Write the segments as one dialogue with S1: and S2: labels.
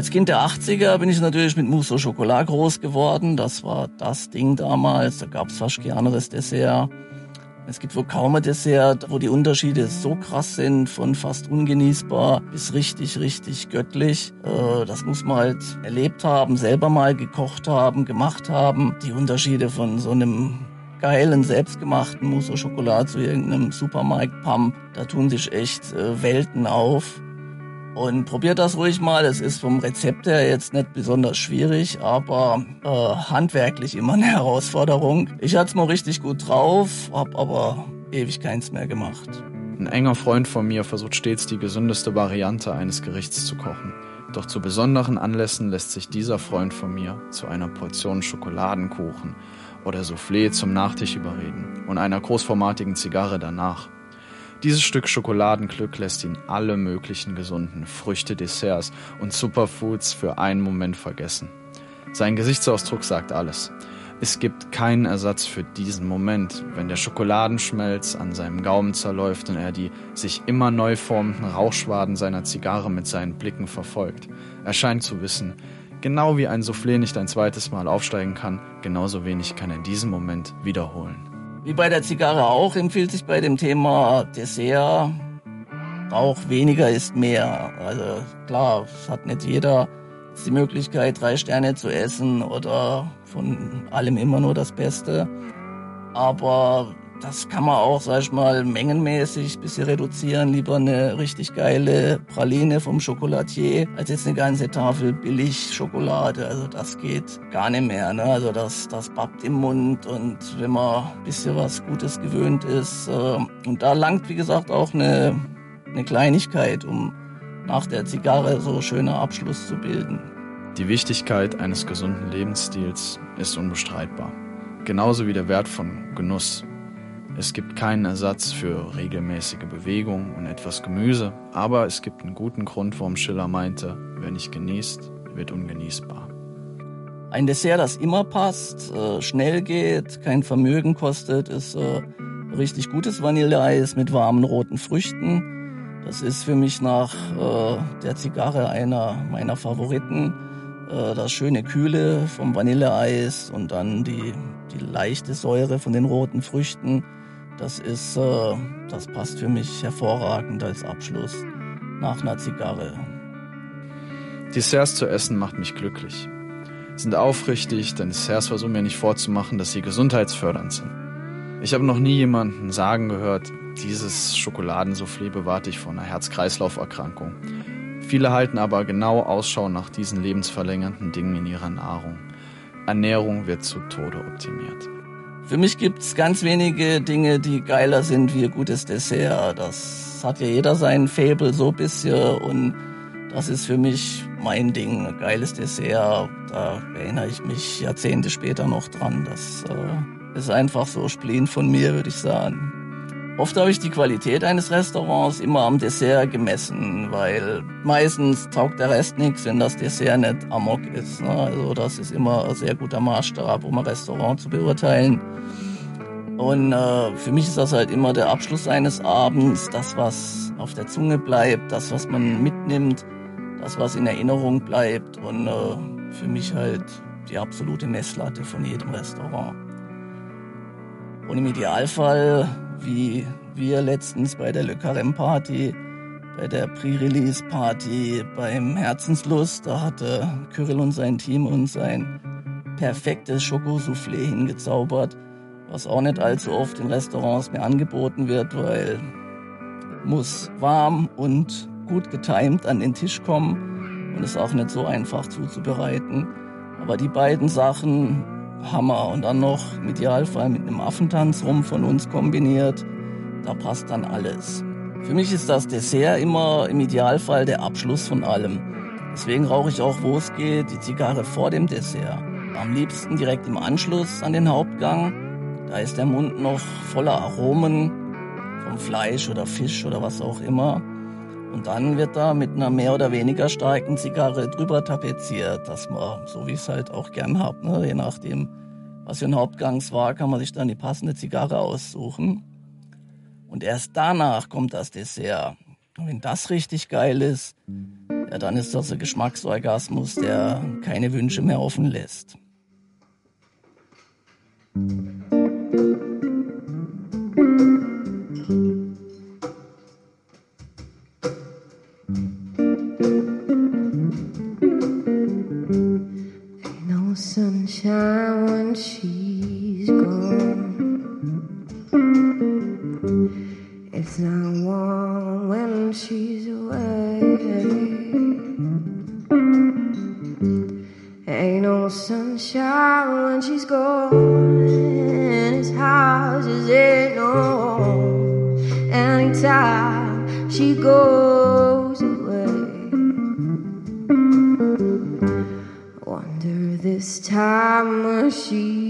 S1: Als Kind der 80er bin ich natürlich mit Mousse au Chocolat groß geworden. Das war das Ding damals. Da gab es fast kein anderes Dessert. Es gibt wohl kaum ein Dessert, wo die Unterschiede so krass sind, von fast ungenießbar bis richtig, richtig göttlich. Äh, das muss man halt erlebt haben, selber mal gekocht haben, gemacht haben. Die Unterschiede von so einem geilen, selbstgemachten Mousse au Chocolat zu irgendeinem Supermarkt-Pump, da tun sich echt äh, Welten auf. Und probiert das ruhig mal. Es ist vom Rezept her jetzt nicht besonders schwierig, aber äh, handwerklich immer eine Herausforderung. Ich hatte es mal richtig gut drauf, hab aber ewig keins mehr gemacht.
S2: Ein enger Freund von mir versucht stets die gesündeste Variante eines Gerichts zu kochen. Doch zu besonderen Anlässen lässt sich dieser Freund von mir zu einer Portion Schokoladenkuchen oder Soufflé zum Nachtisch überreden und einer großformatigen Zigarre danach. Dieses Stück Schokoladenglück lässt ihn alle möglichen gesunden Früchte, Desserts und Superfoods für einen Moment vergessen. Sein Gesichtsausdruck sagt alles. Es gibt keinen Ersatz für diesen Moment, wenn der Schokoladenschmelz an seinem Gaumen zerläuft und er die sich immer neu formenden Rauchschwaden seiner Zigarre mit seinen Blicken verfolgt. Er scheint zu wissen, genau wie ein Soufflé nicht ein zweites Mal aufsteigen kann, genauso wenig kann er diesen Moment wiederholen.
S1: Wie bei der Zigarre auch empfiehlt sich bei dem Thema Dessert auch weniger ist mehr. Also klar, es hat nicht jeder die Möglichkeit, drei Sterne zu essen oder von allem immer nur das Beste. Aber das kann man auch, sag ich mal, mengenmäßig ein bisschen reduzieren. Lieber eine richtig geile Praline vom Chocolatier, als jetzt eine ganze Tafel billig Schokolade. Also das geht gar nicht mehr. Ne? Also das, das bappt im Mund und wenn man ein bisschen was Gutes gewöhnt ist. Äh, und da langt, wie gesagt, auch eine, eine Kleinigkeit, um nach der Zigarre so schöner Abschluss zu bilden.
S2: Die Wichtigkeit eines gesunden Lebensstils ist unbestreitbar. Genauso wie der Wert von Genuss es gibt keinen Ersatz für regelmäßige Bewegung und etwas Gemüse, aber es gibt einen guten Grund, warum Schiller meinte, wer nicht genießt, wird ungenießbar.
S1: Ein Dessert, das immer passt, äh, schnell geht, kein Vermögen kostet, ist äh, richtig gutes Vanilleeis mit warmen roten Früchten. Das ist für mich nach äh, der Zigarre einer meiner Favoriten. Das schöne Kühle vom Vanilleeis und dann die, die leichte Säure von den roten Früchten. Das ist, äh, das passt für mich hervorragend als Abschluss nach einer Zigarre.
S2: Desserts zu essen macht mich glücklich. Sind aufrichtig, denn Desserts versuchen mir nicht vorzumachen, dass sie gesundheitsfördernd sind. Ich habe noch nie jemanden sagen gehört, dieses Schokoladensoufflé bewahrt dich vor einer Herz-Kreislauf-Erkrankung. Viele halten aber genau Ausschau nach diesen lebensverlängernden Dingen in ihrer Nahrung. Ernährung wird zu Tode optimiert.
S1: Für mich gibt's ganz wenige Dinge, die geiler sind wie ein gutes Dessert. Das hat ja jeder seinen Faible so bisschen und das ist für mich mein Ding. Ein geiles Dessert, da erinnere ich mich Jahrzehnte später noch dran. Das äh, ist einfach so Spleen von mir, würde ich sagen. Oft habe ich die Qualität eines Restaurants immer am Dessert gemessen, weil meistens taugt der Rest nichts, wenn das Dessert nicht amok ist. Ne? Also das ist immer ein sehr guter Maßstab, um ein Restaurant zu beurteilen. Und äh, für mich ist das halt immer der Abschluss eines Abends, das, was auf der Zunge bleibt, das, was man mitnimmt, das, was in Erinnerung bleibt und äh, für mich halt die absolute Messlatte von jedem Restaurant. Und im Idealfall wie wir letztens bei der Le Carême Party, bei der Pre-Release Party, beim Herzenslust, da hatte Kyrill und sein Team uns ein perfektes Schokosoufflé hingezaubert, was auch nicht allzu oft in Restaurants mehr angeboten wird, weil muss warm und gut getimt an den Tisch kommen und ist auch nicht so einfach zuzubereiten. Aber die beiden Sachen Hammer. Und dann noch im Idealfall mit einem Affentanz rum von uns kombiniert. Da passt dann alles. Für mich ist das Dessert immer im Idealfall der Abschluss von allem. Deswegen rauche ich auch, wo es geht, die Zigarre vor dem Dessert. Am liebsten direkt im Anschluss an den Hauptgang. Da ist der Mund noch voller Aromen vom Fleisch oder Fisch oder was auch immer. Und dann wird da mit einer mehr oder weniger starken Zigarre drüber tapeziert, dass man, so wie ich es halt auch gern hab, ne? je nachdem, was für ein Hauptgangs war, kann man sich dann die passende Zigarre aussuchen. Und erst danach kommt das Dessert. Und wenn das richtig geil ist, ja, dann ist das ein Geschmacksorgasmus, der keine Wünsche mehr offen lässt.
S3: Away. Ain't no sunshine when she's gone. And his house is ain't no. Anytime she goes away. Wonder this time when she's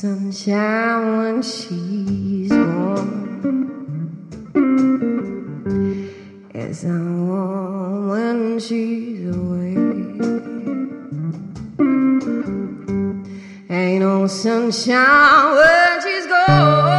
S3: sunshine when she's gone. It's not warm when she's away. Ain't no sunshine when she's gone.